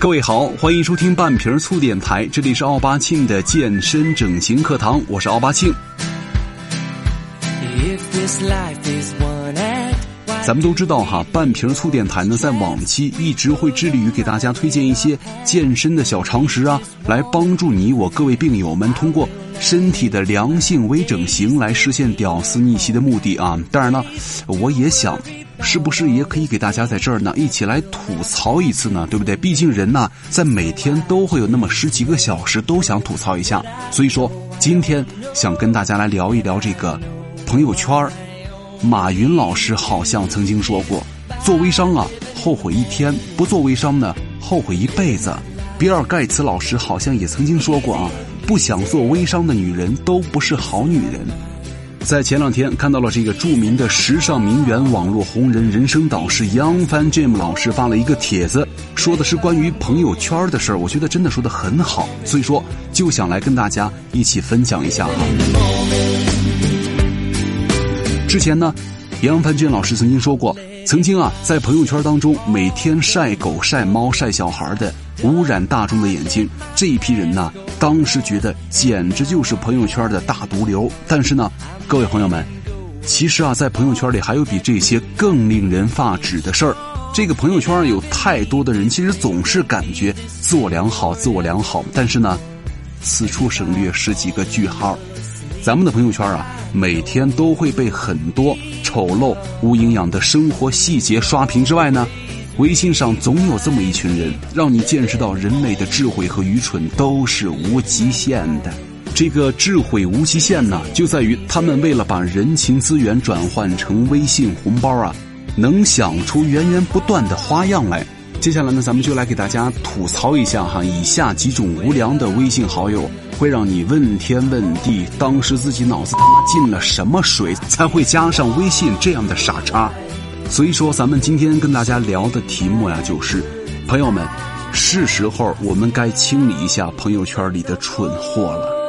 各位好，欢迎收听半瓶醋电台，这里是奥巴庆的健身整形课堂，我是奥巴庆。咱们都知道哈，半瓶醋电台呢，在往期一直会致力于给大家推荐一些健身的小常识啊，来帮助你我各位病友们通过身体的良性微整形来实现屌丝逆袭的目的啊。当然呢，我也想。是不是也可以给大家在这儿呢一起来吐槽一次呢？对不对？毕竟人呢，在每天都会有那么十几个小时都想吐槽一下。所以说，今天想跟大家来聊一聊这个朋友圈马云老师好像曾经说过，做微商啊，后悔一天；不做微商呢，后悔一辈子。比尔盖茨老师好像也曾经说过啊，不想做微商的女人都不是好女人。在前两天看到了这个著名的时尚名媛、网络红人、人生导师杨帆 Jim 老师发了一个帖子，说的是关于朋友圈的事儿。我觉得真的说的很好，所以说就想来跟大家一起分享一下哈。之前呢，杨帆 Jim 老师曾经说过，曾经啊在朋友圈当中每天晒狗、晒猫、晒小孩的。污染大众的眼睛，这一批人呢，当时觉得简直就是朋友圈的大毒瘤。但是呢，各位朋友们，其实啊，在朋友圈里还有比这些更令人发指的事儿。这个朋友圈有太多的人，其实总是感觉自我良好，自我良好。但是呢，此处省略十几个句号。咱们的朋友圈啊，每天都会被很多丑陋、无营养的生活细节刷屏之外呢。微信上总有这么一群人，让你见识到人类的智慧和愚蠢都是无极限的。这个智慧无极限呢，就在于他们为了把人情资源转换成微信红包啊，能想出源源不断的花样来。接下来呢，咱们就来给大家吐槽一下哈，以下几种无良的微信好友，会让你问天问地，当时自己脑子他妈进了什么水，才会加上微信这样的傻叉。所以说，咱们今天跟大家聊的题目呀，就是朋友们，是时候我们该清理一下朋友圈里的蠢货了。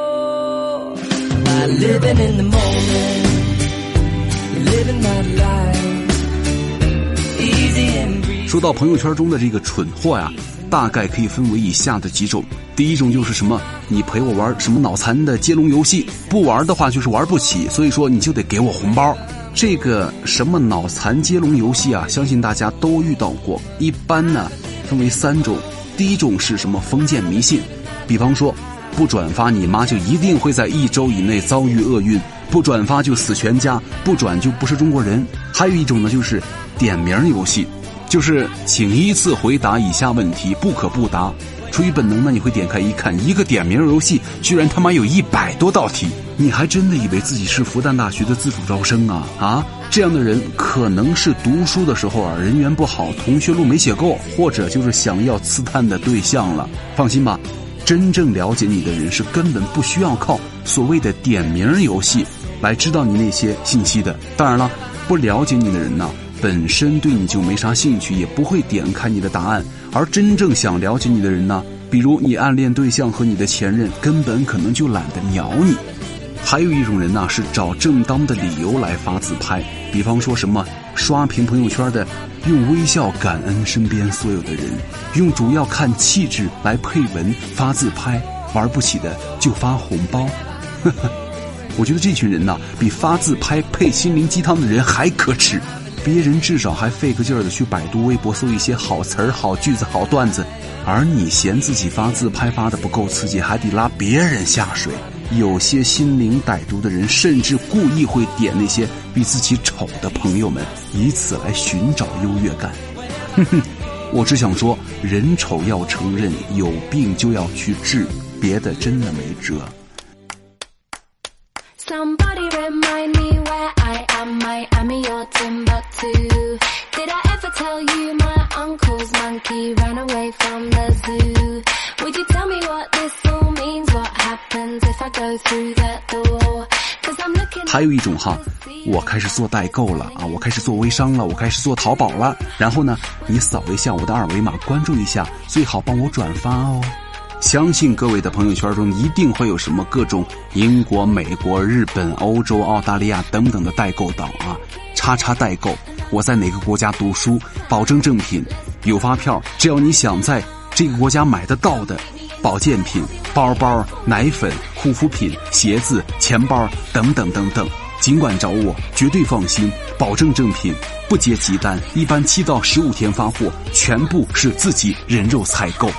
说到朋友圈中的这个蠢货呀，大概可以分为以下的几种。第一种就是什么，你陪我玩什么脑残的接龙游戏，不玩的话就是玩不起，所以说你就得给我红包。这个什么脑残接龙游戏啊，相信大家都遇到过。一般呢，分为三种。第一种是什么封建迷信，比方说，不转发你妈就一定会在一周以内遭遇厄运，不转发就死全家，不转就不是中国人。还有一种呢，就是点名游戏，就是请依次回答以下问题，不可不答。出于本能呢，你会点开一看，一个点名游戏居然他妈有一百多道题。你还真的以为自己是复旦大学的自主招生啊？啊，这样的人可能是读书的时候啊人缘不好，同学录没写够，或者就是想要刺探的对象了。放心吧，真正了解你的人是根本不需要靠所谓的点名游戏来知道你那些信息的。当然了，不了解你的人呢，本身对你就没啥兴趣，也不会点开你的答案。而真正想了解你的人呢，比如你暗恋对象和你的前任，根本可能就懒得鸟你。还有一种人呢，是找正当的理由来发自拍，比方说什么刷屏朋友圈的，用微笑感恩身边所有的人，用主要看气质来配文发自拍，玩不起的就发红包。我觉得这群人呐，比发自拍配心灵鸡汤的人还可耻。别人至少还费个劲儿的去百度、微博搜一些好词儿、好句子、好段子，而你嫌自己发自拍发的不够刺激，还得拉别人下水。有些心灵歹毒的人，甚至故意会点那些比自己丑的朋友们，以此来寻找优越感。哼哼，我只想说，人丑要承认，有病就要去治，别的真的没辙。还有一种哈，我开始做代购了啊，我开始做微商了，我开始做淘宝了。然后呢，你扫一下我的二维码，关注一下，最好帮我转发哦。相信各位的朋友圈中一定会有什么各种英国、美国、日本、欧洲、澳大利亚等等的代购党啊，叉叉代购，我在哪个国家读书，保证正品，有发票，只要你想在。这个国家买得到的保健品、包包、奶粉、护肤品、鞋子、钱包等等等等，尽管找我，绝对放心，保证正品，不接急单，一般七到十五天发货，全部是自己人肉采购。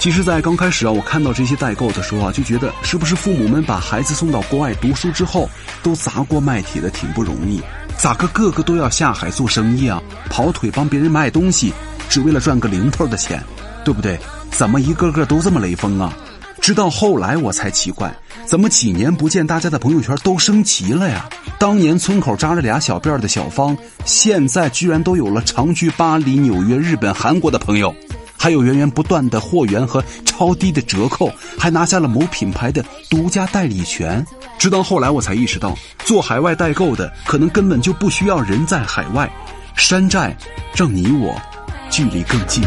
其实，在刚开始啊，我看到这些代购的时候啊，就觉得是不是父母们把孩子送到国外读书之后，都砸锅卖铁的挺不容易，咋个个个都要下海做生意啊，跑腿帮别人卖东西，只为了赚个零头的钱，对不对？怎么一个个都这么雷锋啊？直到后来我才奇怪，怎么几年不见，大家的朋友圈都升级了呀？当年村口扎着俩小辫的小芳，现在居然都有了长居巴黎、纽约、日本、韩国的朋友。还有源源不断的货源和超低的折扣，还拿下了某品牌的独家代理权。直到后来我才意识到，做海外代购的可能根本就不需要人在海外，山寨让你我距离更近。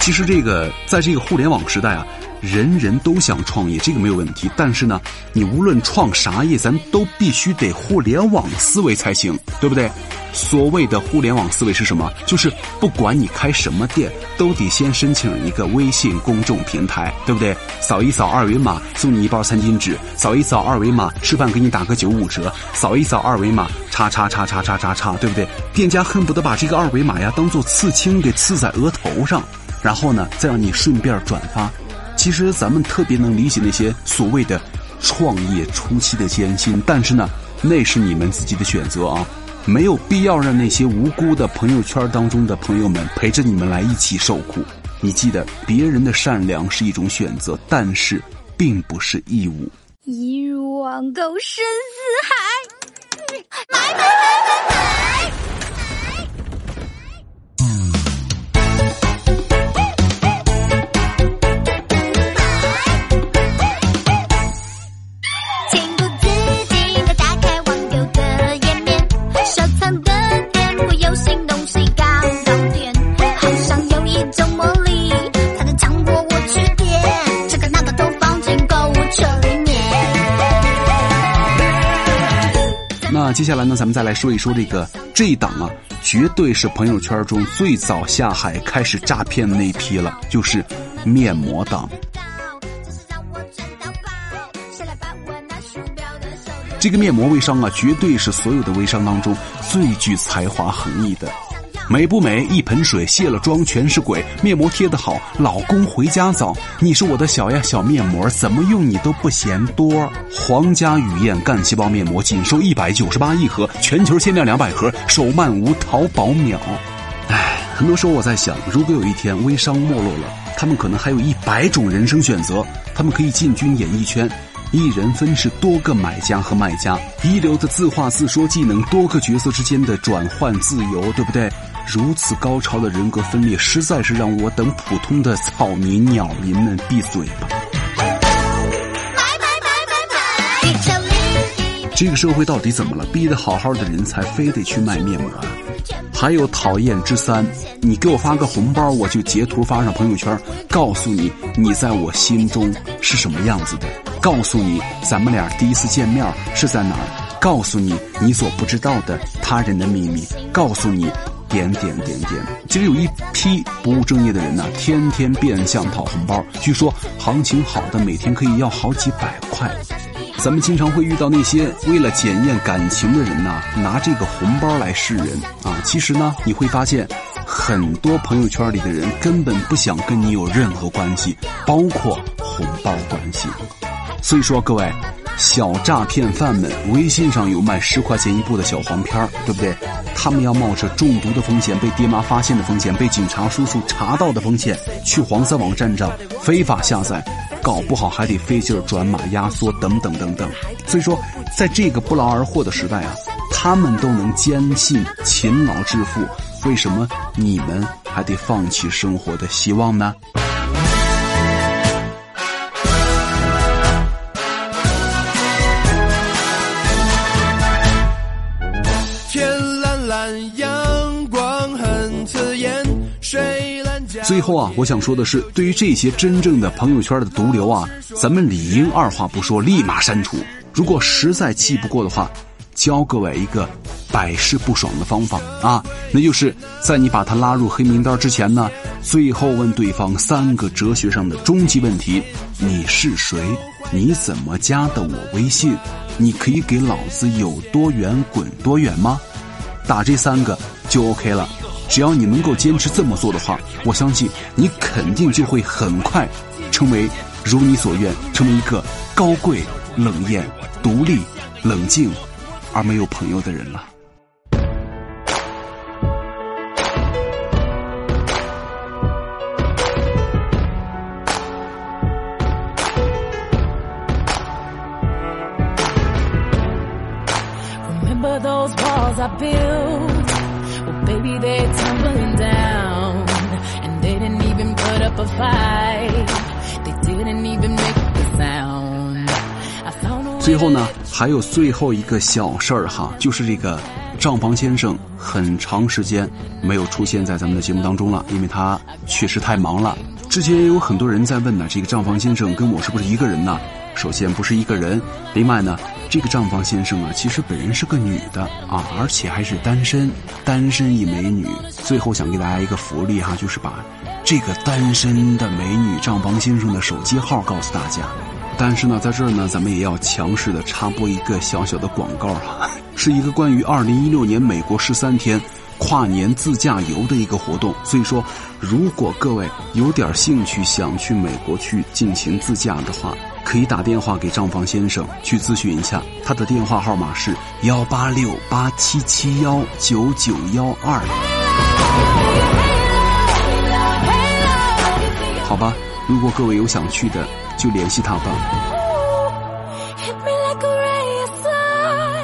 其实这个在这个互联网时代啊。人人都想创业，这个没有问题。但是呢，你无论创啥业，咱都必须得互联网思维才行，对不对？所谓的互联网思维是什么？就是不管你开什么店，都得先申请一个微信公众平台，对不对？扫一扫二维码送你一包餐巾纸，扫一扫二维码吃饭给你打个九五折，扫一扫二维码叉叉叉叉叉叉叉，对不对？店家恨不得把这个二维码呀当做刺青给刺在额头上，然后呢再让你顺便转发。其实咱们特别能理解那些所谓的创业初期的艰辛，但是呢，那是你们自己的选择啊，没有必要让那些无辜的朋友圈当中的朋友们陪着你们来一起受苦。你记得，别人的善良是一种选择，但是并不是义务。一入网购深似海，买买买买买。接下来呢，咱们再来说一说这个这一档啊，绝对是朋友圈中最早下海开始诈骗的那一批了，就是面膜党。这个面膜微商啊，绝对是所有的微商当中最具才华横溢的。美不美？一盆水卸了妆全是鬼。面膜贴的好，老公回家早。你是我的小呀小面膜，怎么用你都不嫌多。皇家雨燕干细胞面膜仅售一百九十八一盒，全球限量两百盒，手慢无，淘宝秒。唉，很多时候我在想，如果有一天微商没落了，他们可能还有一百种人生选择，他们可以进军演艺圈。一人分饰多个买家和卖家，一流的自话自说技能，多个角色之间的转换自由，对不对？如此高超的人格分裂，实在是让我等普通的草民鸟民们闭嘴吧！这个社会到底怎么了？逼得好好的人才非得去卖面膜？啊还有讨厌之三，你给我发个红包，我就截图发上朋友圈，告诉你你在我心中是什么样子的。告诉你，咱们俩第一次见面是在哪儿？告诉你你所不知道的他人的秘密。告诉你，点点点点。其实有一批不务正业的人呢，天天变相讨红包。据说行情好的每天可以要好几百块。咱们经常会遇到那些为了检验感情的人呢，拿这个红包来示人啊。其实呢，你会发现，很多朋友圈里的人根本不想跟你有任何关系，包括红包关系。所以说，各位小诈骗犯们，微信上有卖十块钱一部的小黄片对不对？他们要冒着中毒的风险、被爹妈发现的风险、被警察叔叔查到的风险，去黄色网站上非法下载，搞不好还得费劲转码、压缩等等等等。所以说，在这个不劳而获的时代啊，他们都能坚信勤劳致富，为什么你们还得放弃生活的希望呢？最后啊，我想说的是，对于这些真正的朋友圈的毒瘤啊，咱们理应二话不说，立马删除。如果实在气不过的话，教各位一个百试不爽的方法啊，那就是在你把他拉入黑名单之前呢，最后问对方三个哲学上的终极问题：你是谁？你怎么加的我微信？你可以给老子有多远滚多远吗？打这三个就 OK 了。只要你能够坚持这么做的话，我相信你肯定就会很快成为如你所愿，成为一个高贵、冷艳、独立、冷静而没有朋友的人了。Those walls I built 最后呢，还有最后一个小事儿哈，就是这个账房先生很长时间没有出现在咱们的节目当中了，因为他确实太忙了。之前也有很多人在问呢，这个账房先生跟我是不是一个人呢？首先不是一个人，另外呢，这个账房先生啊，其实本人是个女的啊，而且还是单身，单身一美女。最后想给大家一个福利哈，就是把这个单身的美女账房先生的手机号告诉大家。但是呢，在这儿呢，咱们也要强势的插播一个小小的广告哈，是一个关于二零一六年美国十三天跨年自驾游的一个活动。所以说，如果各位有点兴趣想去美国去进行自驾的话，可以打电话给账房先生去咨询一下，他的电话号码是幺八六八七七幺九九幺二。好吧，如果各位有想去的，就联系他吧。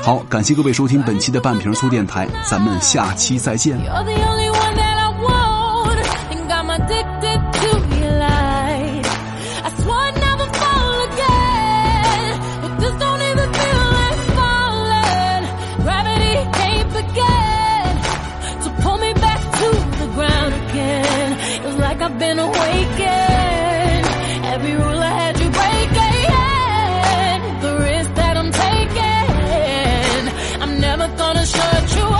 好，感谢各位收听本期的半瓶醋电台，咱们下期再见。Every rule I had you breaking. The risk that I'm taking. I'm never gonna shut you up.